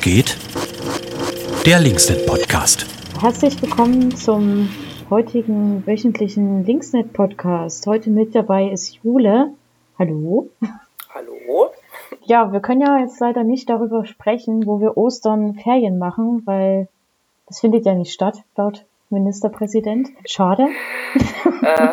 Geht? Der Linksnet Podcast. Herzlich willkommen zum heutigen wöchentlichen Linksnet Podcast. Heute mit dabei ist Jule. Hallo. Hallo. Ja, wir können ja jetzt leider nicht darüber sprechen, wo wir Ostern Ferien machen, weil das findet ja nicht statt, laut Ministerpräsident. Schade. Äh,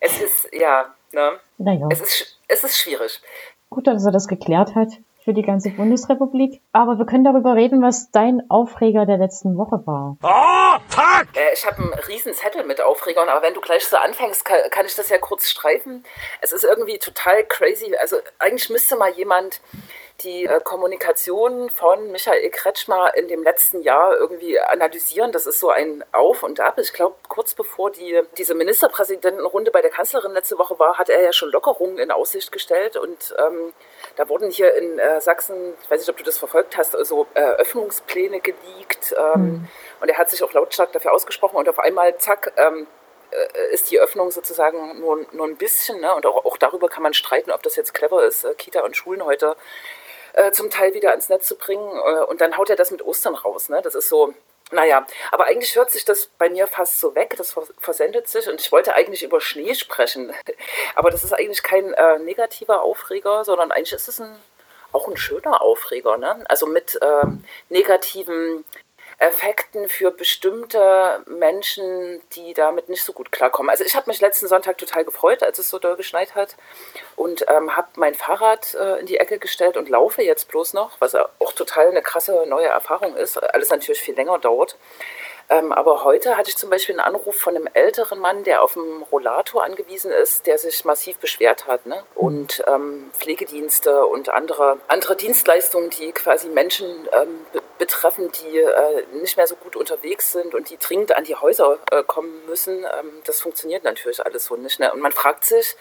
es ist, ja, ne? Naja. Es ist, es ist schwierig. Gut, dass er das geklärt hat für die ganze Bundesrepublik. Aber wir können darüber reden, was dein Aufreger der letzten Woche war. Oh, fuck! Äh, ich habe einen riesen Zettel mit Aufregern, aber wenn du gleich so anfängst, kann, kann ich das ja kurz streifen. Es ist irgendwie total crazy. Also eigentlich müsste mal jemand die äh, Kommunikation von Michael Kretschmer in dem letzten Jahr irgendwie analysieren. Das ist so ein Auf und Ab. Ich glaube, kurz bevor die, diese Ministerpräsidentenrunde bei der Kanzlerin letzte Woche war, hat er ja schon Lockerungen in Aussicht gestellt. Und ähm, da wurden hier in äh, Sachsen, ich weiß nicht, ob du das verfolgt hast, so äh, Öffnungspläne geleakt. Ähm, mhm. Und er hat sich auch lautstark dafür ausgesprochen. Und auf einmal, zack, ähm, äh, ist die Öffnung sozusagen nur, nur ein bisschen. Ne? Und auch, auch darüber kann man streiten, ob das jetzt clever ist, äh, Kita und Schulen heute äh, zum Teil wieder ans Netz zu bringen. Äh, und dann haut er das mit Ostern raus. Ne? Das ist so, naja, aber eigentlich hört sich das bei mir fast so weg, das versendet sich und ich wollte eigentlich über Schnee sprechen, aber das ist eigentlich kein äh, negativer Aufreger, sondern eigentlich ist es ein, auch ein schöner Aufreger, ne? also mit äh, negativen Effekten für bestimmte Menschen, die damit nicht so gut klarkommen. Also ich habe mich letzten Sonntag total gefreut, als es so doll geschneit hat und ähm, habe mein Fahrrad äh, in die Ecke gestellt und laufe jetzt bloß noch, was auch total eine krasse neue Erfahrung ist. Alles natürlich viel länger dauert. Ähm, aber heute hatte ich zum Beispiel einen Anruf von einem älteren Mann, der auf einem Rollator angewiesen ist, der sich massiv beschwert hat. Ne? Und ähm, Pflegedienste und andere, andere Dienstleistungen, die quasi Menschen ähm, betreffen, die äh, nicht mehr so gut unterwegs sind und die dringend an die Häuser äh, kommen müssen, ähm, das funktioniert natürlich alles so nicht. Ne? Und man fragt sich,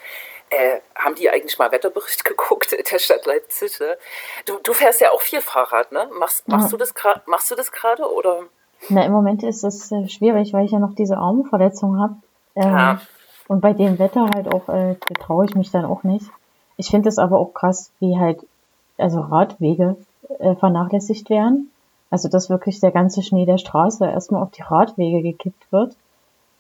äh, haben die eigentlich mal Wetterbericht geguckt der Stadt Leipzig? Ne? Du, du fährst ja auch viel Fahrrad, ne? Machst, machst, ja. du, das machst du das gerade oder? Na, im Moment ist es äh, schwierig, weil ich ja noch diese Armverletzung habe. Ähm, ja. Und bei dem Wetter halt auch, äh, traue ich mich dann auch nicht. Ich finde es aber auch krass, wie halt, also Radwege äh, vernachlässigt werden. Also dass wirklich der ganze Schnee der Straße erstmal auf die Radwege gekippt wird.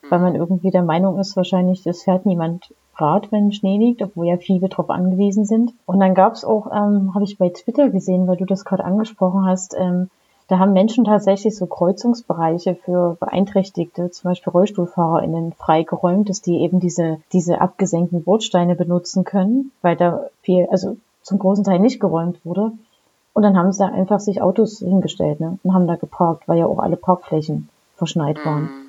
Weil man irgendwie der Meinung ist, wahrscheinlich, es fährt niemand Rad, wenn Schnee liegt, obwohl ja viele drauf angewiesen sind. Und dann gab's auch, ähm, habe ich bei Twitter gesehen, weil du das gerade angesprochen hast, ähm, da haben Menschen tatsächlich so Kreuzungsbereiche für Beeinträchtigte, zum Beispiel RollstuhlfahrerInnen, freigeräumt, dass die eben diese, diese abgesenkten Bordsteine benutzen können, weil da viel, also zum großen Teil nicht geräumt wurde. Und dann haben sie da einfach sich Autos hingestellt ne, und haben da geparkt, weil ja auch alle Parkflächen verschneit waren. Mhm.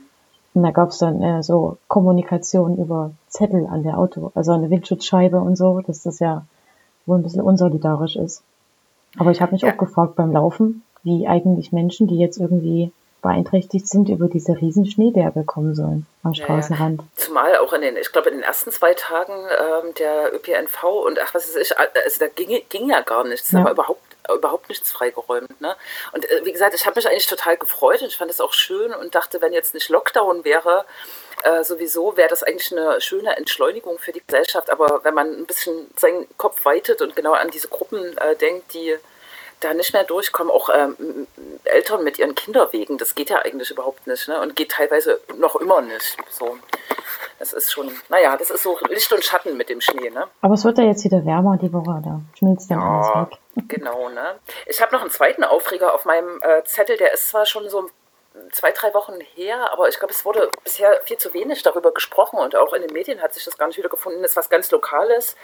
Und da gab's dann äh, so Kommunikation über Zettel an der Auto, also eine Windschutzscheibe und so, dass das ja wohl ein bisschen unsolidarisch ist. Aber ich habe mich ja. auch gefragt beim Laufen, wie eigentlich Menschen, die jetzt irgendwie beeinträchtigt sind, über diese riesen Schneeberge kommen sollen am Straßenrand. Ja, zumal auch in den, ich glaube in den ersten zwei Tagen ähm, der ÖPNV und ach was ist ich, also da ging, ging ja gar nichts, ja. da war überhaupt überhaupt nichts freigeräumt. Ne? Und äh, wie gesagt, ich habe mich eigentlich total gefreut und ich fand es auch schön und dachte, wenn jetzt nicht Lockdown wäre, äh, sowieso wäre das eigentlich eine schöne Entschleunigung für die Gesellschaft. Aber wenn man ein bisschen seinen Kopf weitet und genau an diese Gruppen äh, denkt, die da nicht mehr durchkommen, auch ähm, Eltern mit ihren Kinderwegen, das geht ja eigentlich überhaupt nicht ne? und geht teilweise noch immer nicht. So. Das ist schon, naja, das ist so Licht und Schatten mit dem Schnee. Ne? Aber es wird ja jetzt wieder wärmer die Woche, da schmilzt dann ja, alles weg. Genau, ne? Ich habe noch einen zweiten Aufreger auf meinem äh, Zettel, der ist zwar schon so zwei, drei Wochen her, aber ich glaube, es wurde bisher viel zu wenig darüber gesprochen und auch in den Medien hat sich das gar nicht wieder gefunden. Das ist was ganz Lokales.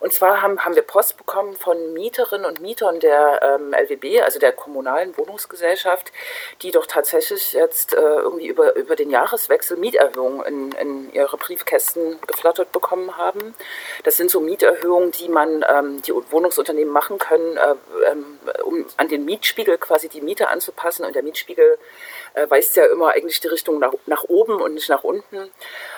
Und zwar haben, haben wir Post bekommen von Mieterinnen und Mietern der ähm, LWB, also der kommunalen Wohnungsgesellschaft, die doch tatsächlich jetzt äh, irgendwie über, über den Jahreswechsel Mieterhöhungen in, in ihre Briefkästen geflattert bekommen haben. Das sind so Mieterhöhungen, die man, ähm, die Wohnungsunternehmen machen können, äh, ähm, um an den Mietspiegel quasi die Miete anzupassen. Und der Mietspiegel äh, weist ja immer eigentlich die Richtung nach, nach oben und nicht nach unten.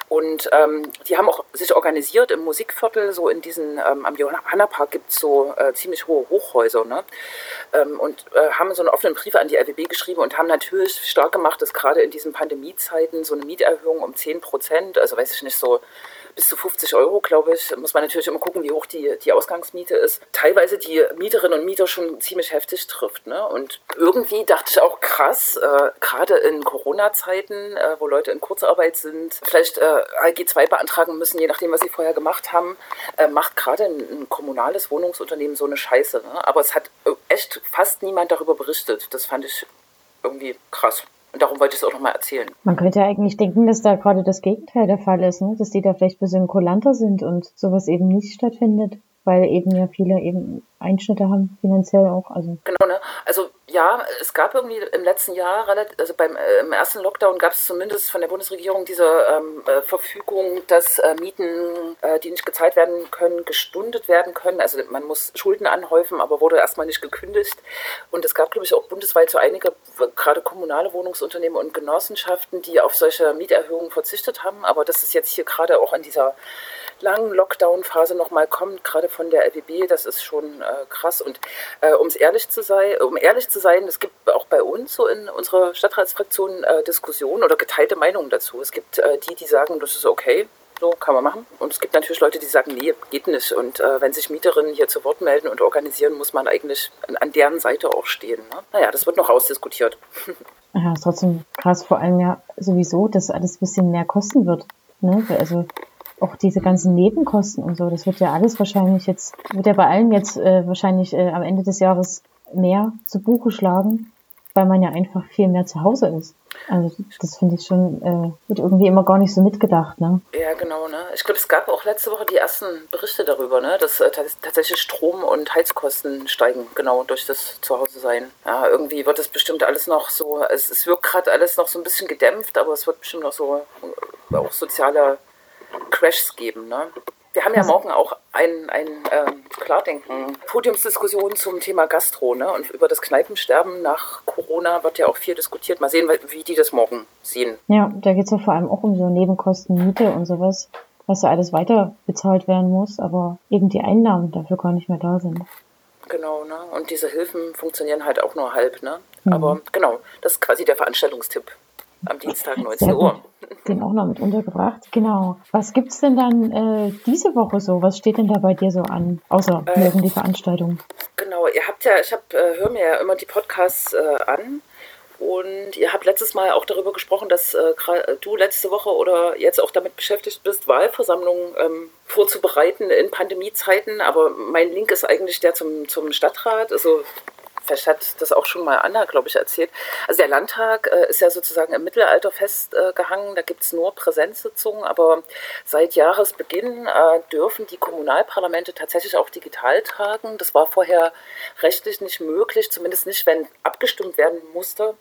Und ähm, die haben auch sich organisiert im Musikviertel, so in diesen, ähm, am Johanna-Park gibt es so äh, ziemlich hohe Hochhäuser, ne? Ähm, und äh, haben so einen offenen Brief an die LWB geschrieben und haben natürlich stark gemacht, dass gerade in diesen Pandemiezeiten so eine Mieterhöhung um 10 Prozent, also weiß ich nicht, so bis zu 50 Euro, glaube ich. Muss man natürlich immer gucken, wie hoch die, die Ausgangsmiete ist. Teilweise die Mieterinnen und Mieter schon ziemlich heftig trifft. Ne? Und irgendwie dachte ich auch krass, äh, gerade in Corona-Zeiten, äh, wo Leute in Kurzarbeit sind, vielleicht äh, ALG 2 beantragen müssen, je nachdem, was sie vorher gemacht haben, äh, macht gerade ein, ein, kommunales Wohnungsunternehmen so eine Scheiße. Ne? Aber es hat äh, echt fast niemand darüber berichtet. Das fand ich irgendwie krass. Und darum wollte ich es auch nochmal erzählen. Man könnte ja eigentlich denken, dass da gerade das Gegenteil der Fall ist, ne? dass die da vielleicht ein bisschen kulanter sind und sowas eben nicht stattfindet, weil eben ja viele eben Einschnitte haben, finanziell auch. Also. Genau, ne? Also ja, es gab irgendwie im letzten Jahr, also beim äh, im ersten Lockdown gab es zumindest von der Bundesregierung diese ähm, äh, Verfügung, dass äh, Mieten, äh, die nicht gezahlt werden können, gestundet werden können. Also man muss Schulden anhäufen, aber wurde erstmal nicht gekündigt. Und es gab, glaube ich, auch bundesweit so einige, gerade kommunale Wohnungsunternehmen und Genossenschaften, die auf solche Mieterhöhungen verzichtet haben. Aber das ist jetzt hier gerade auch in dieser langen Lockdown-Phase nochmal kommt, gerade von der LWB, das ist schon äh, krass. Und äh, um ehrlich zu sein, um ehrlich zu sein, es gibt auch bei uns so in unserer Stadtratsfraktion äh, Diskussionen oder geteilte Meinungen dazu. Es gibt äh, die, die sagen, das ist okay, so kann man machen. Und es gibt natürlich Leute, die sagen, nee, geht nicht. Und äh, wenn sich Mieterinnen hier zu Wort melden und organisieren, muss man eigentlich an, an deren Seite auch stehen. Ne? Naja, das wird noch ausdiskutiert. Ja, ist trotzdem krass, vor allem ja sowieso, dass alles ein bisschen mehr kosten wird. Ne? Also auch diese ganzen Nebenkosten und so, das wird ja alles wahrscheinlich jetzt, wird ja bei allen jetzt äh, wahrscheinlich äh, am Ende des Jahres mehr zu Buche schlagen, weil man ja einfach viel mehr zu Hause ist. Also das finde ich schon, äh, wird irgendwie immer gar nicht so mitgedacht, ne? Ja, genau, ne? Ich glaube, es gab auch letzte Woche die ersten Berichte darüber, ne? Dass äh, tatsächlich Strom- und Heizkosten steigen, genau, durch das Zuhause-Sein. Ja, irgendwie wird es bestimmt alles noch so, es, es wirkt gerade alles noch so ein bisschen gedämpft, aber es wird bestimmt noch so äh, auch soziale Crashs geben. Ne? Wir haben ja morgen auch ein, ein ähm, Klardenken, Podiumsdiskussion zum Thema Gastro. Ne? Und über das Kneipensterben nach Corona wird ja auch viel diskutiert. Mal sehen, wie die das morgen sehen. Ja, da geht es ja vor allem auch um so Nebenkosten, Miete und sowas, was ja alles weiter bezahlt werden muss, aber eben die Einnahmen dafür gar nicht mehr da sind. Genau, ne? Und diese Hilfen funktionieren halt auch nur halb, ne? Mhm. Aber genau, das ist quasi der Veranstaltungstipp am Dienstag 19 Uhr. Den auch noch mit untergebracht. Genau. Was gibt es denn dann äh, diese Woche so? Was steht denn da bei dir so an? Außer äh, morgen die Veranstaltung. Genau, ihr habt ja, ich hab, äh, höre mir ja immer die Podcasts äh, an. Und ihr habt letztes Mal auch darüber gesprochen, dass äh, du letzte Woche oder jetzt auch damit beschäftigt bist, Wahlversammlungen ähm, vorzubereiten in Pandemiezeiten. Aber mein Link ist eigentlich der zum, zum Stadtrat. Also vielleicht hat das auch schon mal Anna, glaube ich, erzählt. Also der Landtag äh, ist ja sozusagen im Mittelalter festgehangen. Äh, da gibt es nur Präsenzsitzungen, aber seit Jahresbeginn äh, dürfen die Kommunalparlamente tatsächlich auch digital tragen. Das war vorher rechtlich nicht möglich, zumindest nicht, wenn abgestimmt werden musste.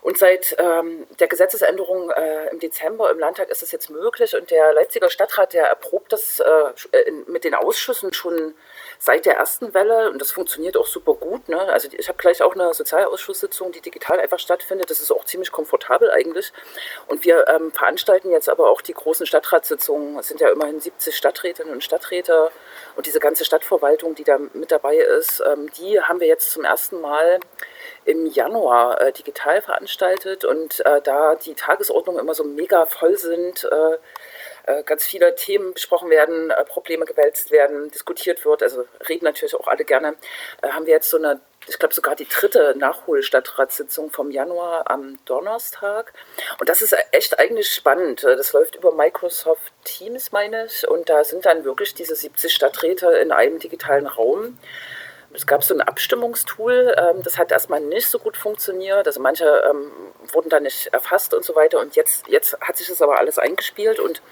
Und seit ähm, der Gesetzesänderung äh, im Dezember im Landtag ist es jetzt möglich. Und der Leipziger Stadtrat, der erprobt das äh, in, mit den Ausschüssen schon seit der ersten Welle. Und das funktioniert auch super gut. Ne? Also ich habe gleich auch eine Sozialausschusssitzung, die digital einfach stattfindet. Das ist auch ziemlich komfortabel eigentlich. Und wir ähm, veranstalten jetzt aber auch die großen Stadtratssitzungen. Es sind ja immerhin 70 Stadträtinnen und Stadträte. Und diese ganze Stadtverwaltung, die da mit dabei ist, ähm, die haben wir jetzt zum ersten Mal im Januar äh, digital veranstaltet und äh, da die Tagesordnungen immer so mega voll sind, äh, ganz viele Themen besprochen werden, äh, Probleme gewälzt werden, diskutiert wird, also reden natürlich auch alle gerne, äh, haben wir jetzt so eine ich glaube sogar die dritte Nachholstadtratssitzung vom Januar am Donnerstag. Und das ist echt eigentlich spannend. Das läuft über Microsoft Teams, meine ich. Und da sind dann wirklich diese 70 Stadträte in einem digitalen Raum. Es gab so ein Abstimmungstool, ähm, das hat erstmal nicht so gut funktioniert. Also manche ähm, wurden da nicht erfasst und so weiter. Und jetzt, jetzt hat sich das aber alles eingespielt und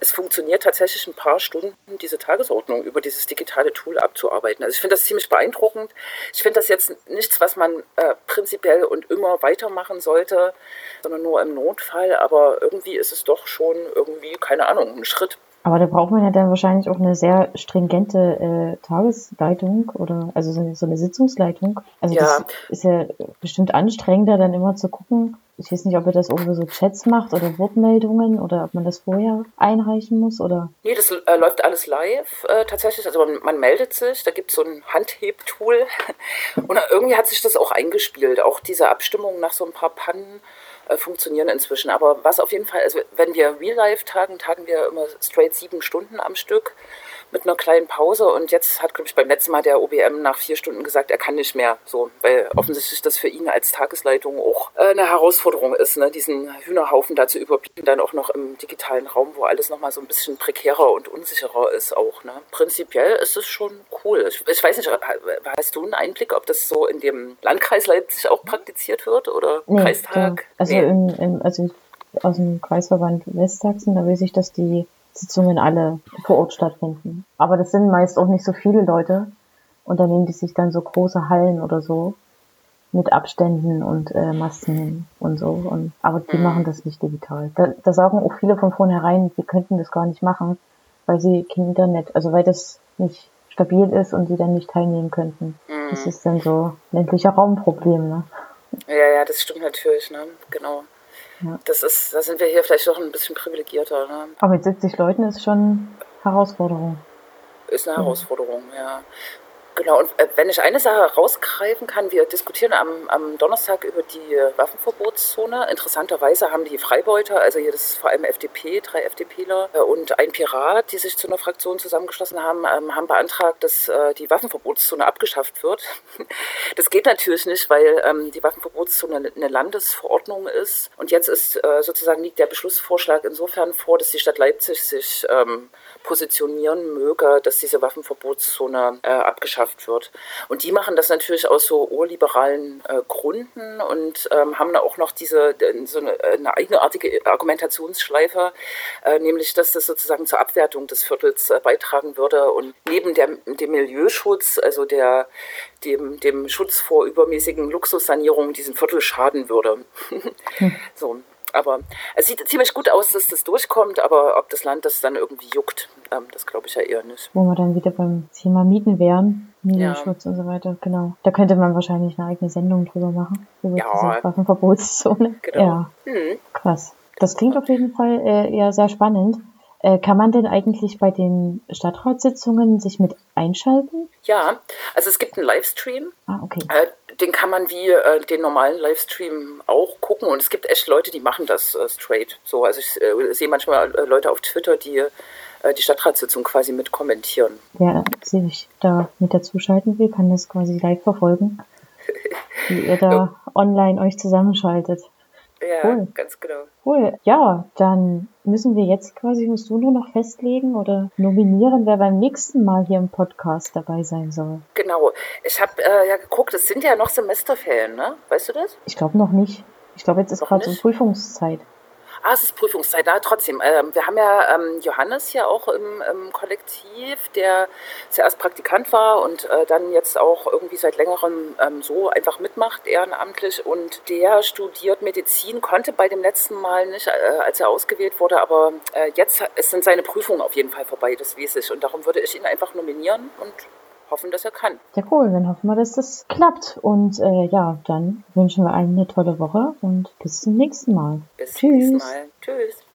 es funktioniert tatsächlich ein paar Stunden, diese Tagesordnung über dieses digitale Tool abzuarbeiten. Also ich finde das ziemlich beeindruckend. Ich finde das jetzt nichts, was man äh, prinzipiell und immer weitermachen sollte, sondern nur im Notfall. Aber irgendwie ist es doch schon irgendwie, keine Ahnung, ein Schritt. Aber da braucht man ja dann wahrscheinlich auch eine sehr stringente äh, Tagesleitung oder also so eine, so eine Sitzungsleitung. Also ja. das ist ja bestimmt anstrengender, dann immer zu gucken, ich weiß nicht, ob ihr das irgendwie so Chats macht oder Wortmeldungen oder ob man das vorher einreichen muss oder. Nee, das äh, läuft alles live äh, tatsächlich. Also man, man, meldet sich, da gibt es so ein Handhebtool und irgendwie hat sich das auch eingespielt. Auch diese Abstimmung nach so ein paar Pannen äh, funktionieren inzwischen. Aber was auf jeden Fall, also wenn wir Real Life tagen, tagen wir immer straight sieben Stunden am Stück mit einer kleinen Pause. Und jetzt hat, glaube ich, beim letzten Mal der OBM nach vier Stunden gesagt, er kann nicht mehr. So, weil offensichtlich das für ihn als Tagesleitung auch äh, eine Herausforderung ist, ne? diesen Hühnerhaufen da zu überblicken, dann auch noch im digitalen Raum, wo alles nochmal so ein bisschen prekärer und unsicherer ist auch. Ne? Prinzipiell ist es schon cool. Ich, ich, weiß nicht, hast du einen Einblick, ob das so in dem Landkreis Leipzig auch praktiziert wird oder nee, Kreistag? Also, nee. im, im, also aus dem Kreisverband Westsachsen, da weiß ich, dass die Sitzungen alle vor Ort stattfinden. Aber das sind meist auch nicht so viele Leute. Und dann nehmen die sich dann so große Hallen oder so mit Abständen und äh, Masken und so. Und, aber die mhm. machen das nicht digital. Da, da sagen auch viele von vornherein, wir könnten das gar nicht machen, weil sie kein Internet, also weil das nicht stabil ist und sie dann nicht teilnehmen könnten. Mhm. Das ist dann so ländlicher Raumproblem, ne? Ja, ja, das stimmt natürlich, ne? Genau. Ja. Das ist, da sind wir hier vielleicht doch ein bisschen privilegierter. Ne? Aber mit 70 Leuten ist schon Herausforderung. Ist eine Herausforderung, ja. Genau, und äh, wenn ich eine Sache rausgreifen kann, wir diskutieren am, am Donnerstag über die Waffenverbotszone. Interessanterweise haben die Freibeuter, also hier das vor allem FDP, drei FDPler äh, und ein Pirat, die sich zu einer Fraktion zusammengeschlossen haben, ähm, haben beantragt, dass äh, die Waffenverbotszone abgeschafft wird. Das geht natürlich nicht, weil ähm, die Waffenverbotszone eine Landesverordnung ist. Und jetzt ist sozusagen liegt der Beschlussvorschlag insofern vor, dass die Stadt Leipzig sich ähm, positionieren möge, dass diese Waffenverbotszone abgeschafft abgeschafft wird. Und die machen das natürlich aus so urliberalen äh, Gründen und ähm, haben da auch noch diese so eine, eine eigenartige Argumentationsschleife, äh, nämlich dass das sozusagen zur Abwertung des Viertels äh, beitragen würde und neben der, dem Milieuschutz, also der dem, dem Schutz vor übermäßigen Luxussanierungen diesen Viertel schaden würde. hm. So, aber es sieht ziemlich gut aus, dass das durchkommt, aber ob das Land das dann irgendwie juckt, ähm, das glaube ich ja eher nicht. Wo wir dann wieder beim Thema Mieten wären, Mietenschutz ja. und so weiter, genau. Da könnte man wahrscheinlich eine eigene Sendung drüber machen, über ja. diese Waffenverbotszone. Genau. Ja, hm. krass. Das klingt auf jeden Fall äh, eher sehr spannend. Äh, kann man denn eigentlich bei den Stadtratssitzungen sich mit einschalten? Ja, also es gibt einen Livestream. Ah, okay. Äh, den kann man wie äh, den normalen Livestream auch gucken und es gibt echt Leute, die machen das äh, straight. So, also ich äh, sehe manchmal äh, Leute auf Twitter, die äh, die Stadtratssitzung quasi mit kommentieren. Wer sich da mit dazuschalten will, kann das quasi live verfolgen, wie ihr da online euch zusammenschaltet. Ja, cool. ganz genau. Cool. Ja, dann müssen wir jetzt quasi, musst du nur noch festlegen oder nominieren, wer beim nächsten Mal hier im Podcast dabei sein soll. Genau. Ich habe äh, ja geguckt, es sind ja noch Semesterferien, ne? Weißt du das? Ich glaube noch nicht. Ich glaube, jetzt ist gerade so Prüfungszeit. Ah, es ist Prüfungszeit. Na, trotzdem. Ähm, wir haben ja ähm, Johannes hier auch im, im, Kollektiv, der zuerst Praktikant war und äh, dann jetzt auch irgendwie seit längerem ähm, so einfach mitmacht, ehrenamtlich. Und der studiert Medizin, konnte bei dem letzten Mal nicht, äh, als er ausgewählt wurde, aber äh, jetzt sind seine Prüfungen auf jeden Fall vorbei, das weiß ich. Und darum würde ich ihn einfach nominieren und hoffen, dass er kann. Ja, cool. Dann hoffen wir, dass das klappt. Und äh, ja, dann wünschen wir allen eine tolle Woche und bis zum nächsten Mal. Bis zum nächsten Mal. Tschüss.